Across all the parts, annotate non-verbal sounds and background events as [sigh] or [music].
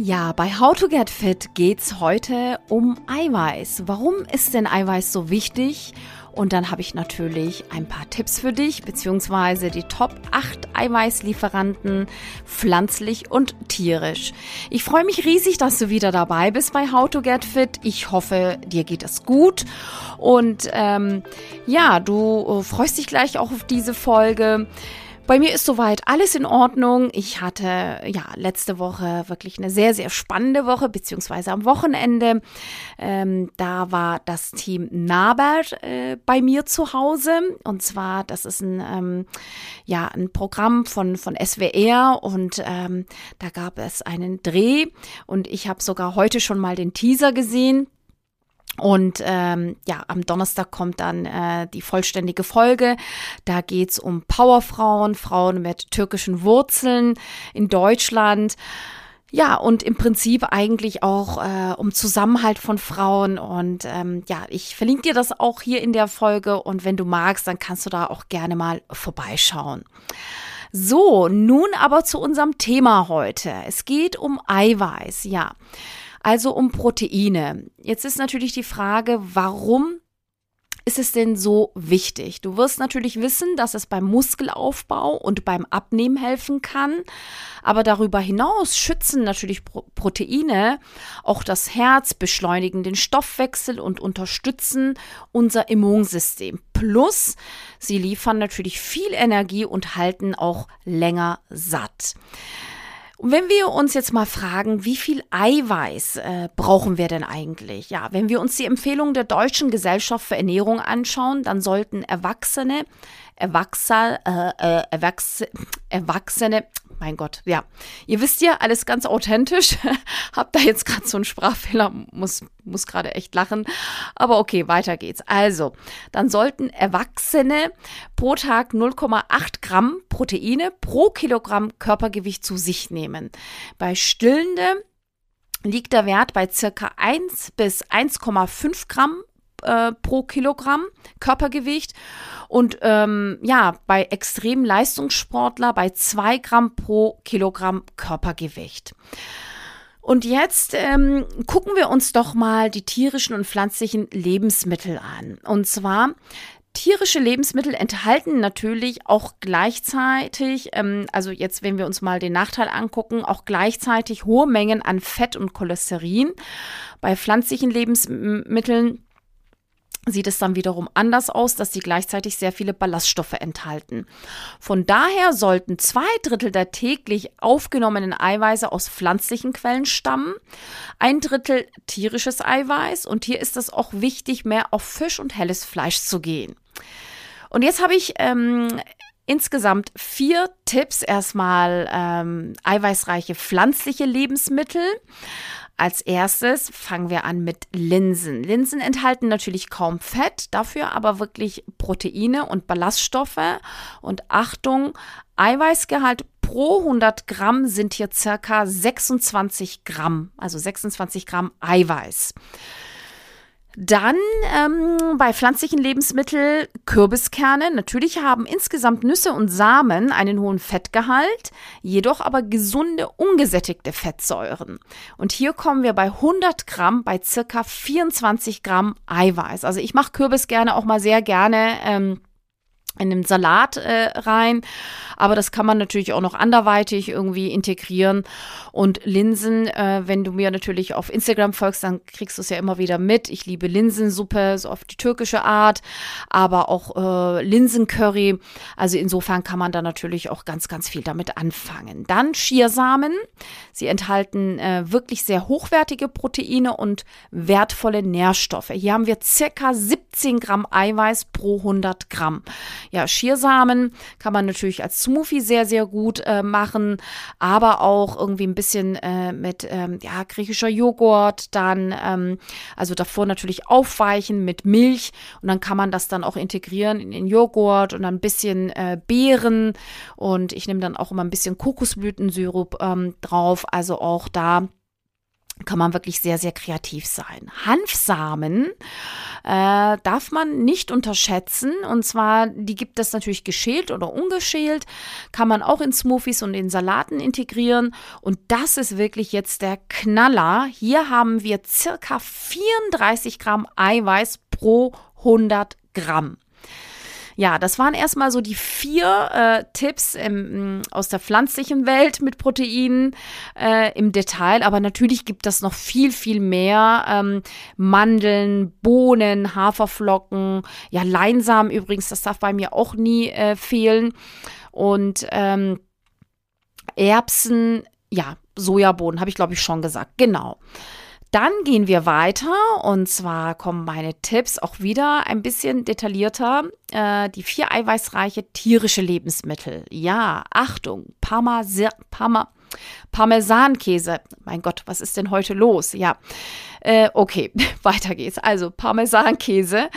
Ja, bei How to Get Fit geht's heute um Eiweiß. Warum ist denn Eiweiß so wichtig? Und dann habe ich natürlich ein paar Tipps für dich, beziehungsweise die Top 8 Eiweißlieferanten, pflanzlich und tierisch. Ich freue mich riesig, dass du wieder dabei bist bei How to Get Fit. Ich hoffe, dir geht es gut. Und ähm, ja, du äh, freust dich gleich auch auf diese Folge. Bei mir ist soweit alles in Ordnung. Ich hatte ja letzte Woche wirklich eine sehr, sehr spannende Woche, beziehungsweise am Wochenende. Ähm, da war das Team Nabert äh, bei mir zu Hause. Und zwar, das ist ein, ähm, ja, ein Programm von, von SWR und ähm, da gab es einen Dreh und ich habe sogar heute schon mal den Teaser gesehen. Und ähm, ja, am Donnerstag kommt dann äh, die vollständige Folge. Da geht's um Powerfrauen, Frauen mit türkischen Wurzeln in Deutschland. Ja, und im Prinzip eigentlich auch äh, um Zusammenhalt von Frauen. Und ähm, ja, ich verlinke dir das auch hier in der Folge. Und wenn du magst, dann kannst du da auch gerne mal vorbeischauen. So, nun aber zu unserem Thema heute. Es geht um Eiweiß, ja also um Proteine. Jetzt ist natürlich die Frage, warum ist es denn so wichtig? Du wirst natürlich wissen, dass es beim Muskelaufbau und beim Abnehmen helfen kann. Aber darüber hinaus schützen natürlich Proteine auch das Herz, beschleunigen den Stoffwechsel und unterstützen unser Immunsystem. Plus, sie liefern natürlich viel Energie und halten auch länger satt. Und wenn wir uns jetzt mal fragen, wie viel Eiweiß äh, brauchen wir denn eigentlich? Ja, wenn wir uns die Empfehlung der Deutschen Gesellschaft für Ernährung anschauen, dann sollten Erwachsene, Erwachsene, äh, äh, Erwachsene, Erwachsene mein Gott, ja. Ihr wisst ja, alles ganz authentisch. [laughs] Hab da jetzt gerade so einen Sprachfehler, muss, muss gerade echt lachen. Aber okay, weiter geht's. Also, dann sollten Erwachsene pro Tag 0,8 Gramm Proteine pro Kilogramm Körpergewicht zu sich nehmen. Bei Stillende liegt der Wert bei circa 1 bis 1,5 Gramm äh, pro Kilogramm Körpergewicht und ähm, ja, bei extremen Leistungssportler bei zwei Gramm pro Kilogramm Körpergewicht. Und jetzt ähm, gucken wir uns doch mal die tierischen und pflanzlichen Lebensmittel an. Und zwar Tierische Lebensmittel enthalten natürlich auch gleichzeitig, ähm, also jetzt, wenn wir uns mal den Nachteil angucken, auch gleichzeitig hohe Mengen an Fett und Cholesterin. Bei pflanzlichen Lebensmitteln sieht es dann wiederum anders aus, dass sie gleichzeitig sehr viele Ballaststoffe enthalten. Von daher sollten zwei Drittel der täglich aufgenommenen Eiweiße aus pflanzlichen Quellen stammen, ein Drittel tierisches Eiweiß und hier ist es auch wichtig, mehr auf Fisch und helles Fleisch zu gehen. Und jetzt habe ich ähm, insgesamt vier Tipps. Erstmal ähm, eiweißreiche pflanzliche Lebensmittel. Als erstes fangen wir an mit Linsen. Linsen enthalten natürlich kaum Fett, dafür aber wirklich Proteine und Ballaststoffe. Und Achtung, Eiweißgehalt pro 100 Gramm sind hier circa 26 Gramm, also 26 Gramm Eiweiß. Dann ähm, bei pflanzlichen Lebensmitteln Kürbiskerne. Natürlich haben insgesamt Nüsse und Samen einen hohen Fettgehalt, jedoch aber gesunde, ungesättigte Fettsäuren. Und hier kommen wir bei 100 Gramm bei circa 24 Gramm Eiweiß. Also ich mache Kürbis gerne auch mal sehr gerne. Ähm, in den Salat äh, rein. Aber das kann man natürlich auch noch anderweitig irgendwie integrieren. Und Linsen, äh, wenn du mir natürlich auf Instagram folgst, dann kriegst du es ja immer wieder mit. Ich liebe Linsensuppe, so auf die türkische Art, aber auch äh, Linsencurry. Also insofern kann man da natürlich auch ganz, ganz viel damit anfangen. Dann Schiersamen. Sie enthalten äh, wirklich sehr hochwertige Proteine und wertvolle Nährstoffe. Hier haben wir circa 17 Gramm Eiweiß pro 100 Gramm. Ja, Schiersamen kann man natürlich als Smoothie sehr, sehr gut äh, machen, aber auch irgendwie ein bisschen äh, mit ähm, ja, griechischer Joghurt, dann ähm, also davor natürlich aufweichen mit Milch und dann kann man das dann auch integrieren in den Joghurt und dann ein bisschen äh, Beeren und ich nehme dann auch immer ein bisschen Kokosblütensirup ähm, drauf, also auch da kann man wirklich sehr, sehr kreativ sein. Hanfsamen äh, darf man nicht unterschätzen. Und zwar, die gibt es natürlich geschält oder ungeschält. Kann man auch in Smoothies und in Salaten integrieren. Und das ist wirklich jetzt der Knaller. Hier haben wir circa 34 Gramm Eiweiß pro 100 Gramm. Ja, das waren erstmal so die vier äh, Tipps im, aus der pflanzlichen Welt mit Proteinen äh, im Detail. Aber natürlich gibt es noch viel, viel mehr. Ähm, Mandeln, Bohnen, Haferflocken, ja, Leinsamen übrigens, das darf bei mir auch nie äh, fehlen. Und ähm, Erbsen, ja, Sojabohnen, habe ich glaube ich schon gesagt. Genau. Dann gehen wir weiter und zwar kommen meine Tipps auch wieder ein bisschen detaillierter. Äh, die vier eiweißreiche tierische Lebensmittel. Ja, Achtung, Parma, Parma, Parmesankäse. Mein Gott, was ist denn heute los? Ja, äh, okay, [laughs] weiter geht's. Also Parmesankäse.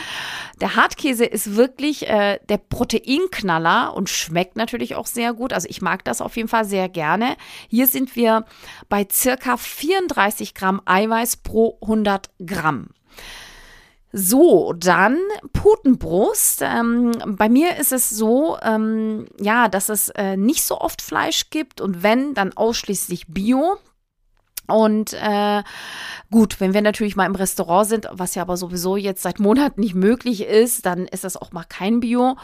Der Hartkäse ist wirklich äh, der Proteinknaller und schmeckt natürlich auch sehr gut. Also ich mag das auf jeden Fall sehr gerne. Hier sind wir bei circa 34 Gramm Eiweiß pro 100 Gramm. So, dann Putenbrust. Ähm, bei mir ist es so, ähm, ja, dass es äh, nicht so oft Fleisch gibt und wenn, dann ausschließlich Bio. Und äh, gut, wenn wir natürlich mal im Restaurant sind, was ja aber sowieso jetzt seit Monaten nicht möglich ist, dann ist das auch mal kein Bio.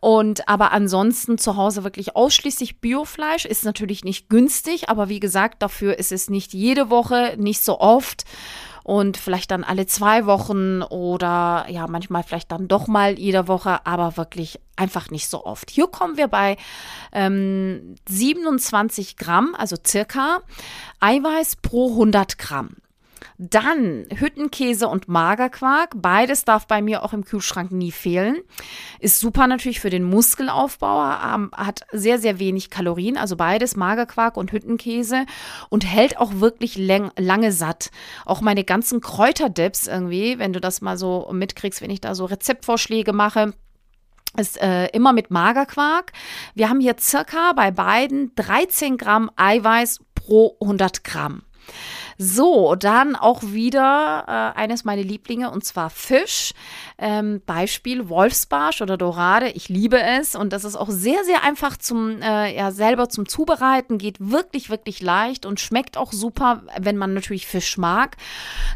Und aber ansonsten zu Hause wirklich ausschließlich Biofleisch ist natürlich nicht günstig, aber wie gesagt, dafür ist es nicht jede Woche, nicht so oft und vielleicht dann alle zwei Wochen oder ja, manchmal vielleicht dann doch mal jede Woche, aber wirklich einfach nicht so oft. Hier kommen wir bei ähm, 27 Gramm, also circa Eiweiß pro 100 Gramm. Dann Hüttenkäse und Magerquark. Beides darf bei mir auch im Kühlschrank nie fehlen. Ist super natürlich für den Muskelaufbau, hat sehr, sehr wenig Kalorien. Also beides Magerquark und Hüttenkäse und hält auch wirklich lange satt. Auch meine ganzen Kräuterdips irgendwie, wenn du das mal so mitkriegst, wenn ich da so Rezeptvorschläge mache ist äh, immer mit Magerquark. Wir haben hier circa bei beiden 13 Gramm Eiweiß pro 100 Gramm. So, dann auch wieder äh, eines meiner Lieblinge und zwar Fisch. Ähm, Beispiel Wolfsbarsch oder Dorade. Ich liebe es und das ist auch sehr, sehr einfach zum, äh, ja, selber zum Zubereiten. Geht wirklich, wirklich leicht und schmeckt auch super, wenn man natürlich Fisch mag.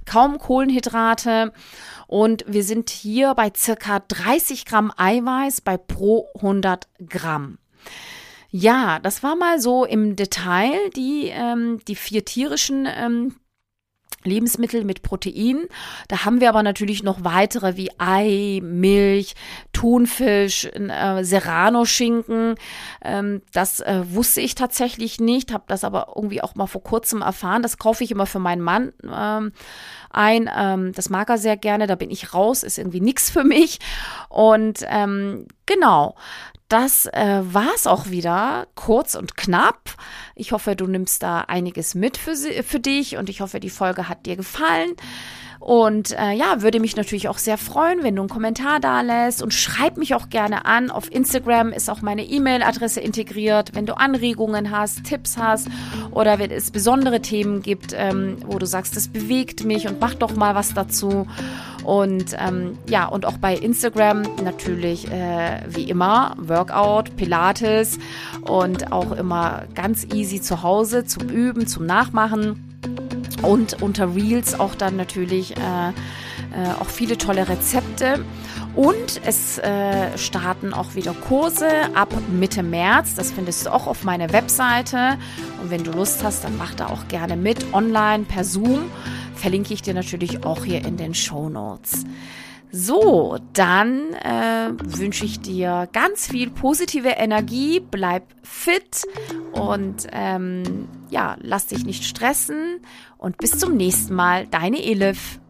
Kaum Kohlenhydrate. Und wir sind hier bei circa 30 Gramm Eiweiß bei pro 100 Gramm. Ja, das war mal so im Detail die, ähm, die vier tierischen ähm, Lebensmittel mit Protein. Da haben wir aber natürlich noch weitere wie Ei, Milch, Thunfisch, äh, Serrano-Schinken. Ähm, das äh, wusste ich tatsächlich nicht, habe das aber irgendwie auch mal vor kurzem erfahren. Das kaufe ich immer für meinen Mann ähm, ein. Ähm, das mag er sehr gerne, da bin ich raus, ist irgendwie nichts für mich. Und ähm, genau, das äh, war's auch wieder, kurz und knapp. Ich hoffe, du nimmst da einiges mit für, für dich und ich hoffe, die Folge hat dir gefallen. Und äh, ja, würde mich natürlich auch sehr freuen, wenn du einen Kommentar da lässt und schreib mich auch gerne an. Auf Instagram ist auch meine E-Mail-Adresse integriert. Wenn du Anregungen hast, Tipps hast oder wenn es besondere Themen gibt, ähm, wo du sagst, das bewegt mich und mach doch mal was dazu. Und ähm, ja, und auch bei Instagram natürlich äh, wie immer Workout, Pilates und auch immer ganz easy zu Hause zum Üben, zum Nachmachen. Und unter Reels auch dann natürlich äh, äh, auch viele tolle Rezepte. Und es äh, starten auch wieder Kurse ab Mitte März. Das findest du auch auf meiner Webseite. Und wenn du Lust hast, dann mach da auch gerne mit, online, per Zoom. Verlinke ich dir natürlich auch hier in den Show Notes. So, dann äh, wünsche ich dir ganz viel positive Energie, bleib fit und ähm, ja, lass dich nicht stressen und bis zum nächsten Mal, deine Elif.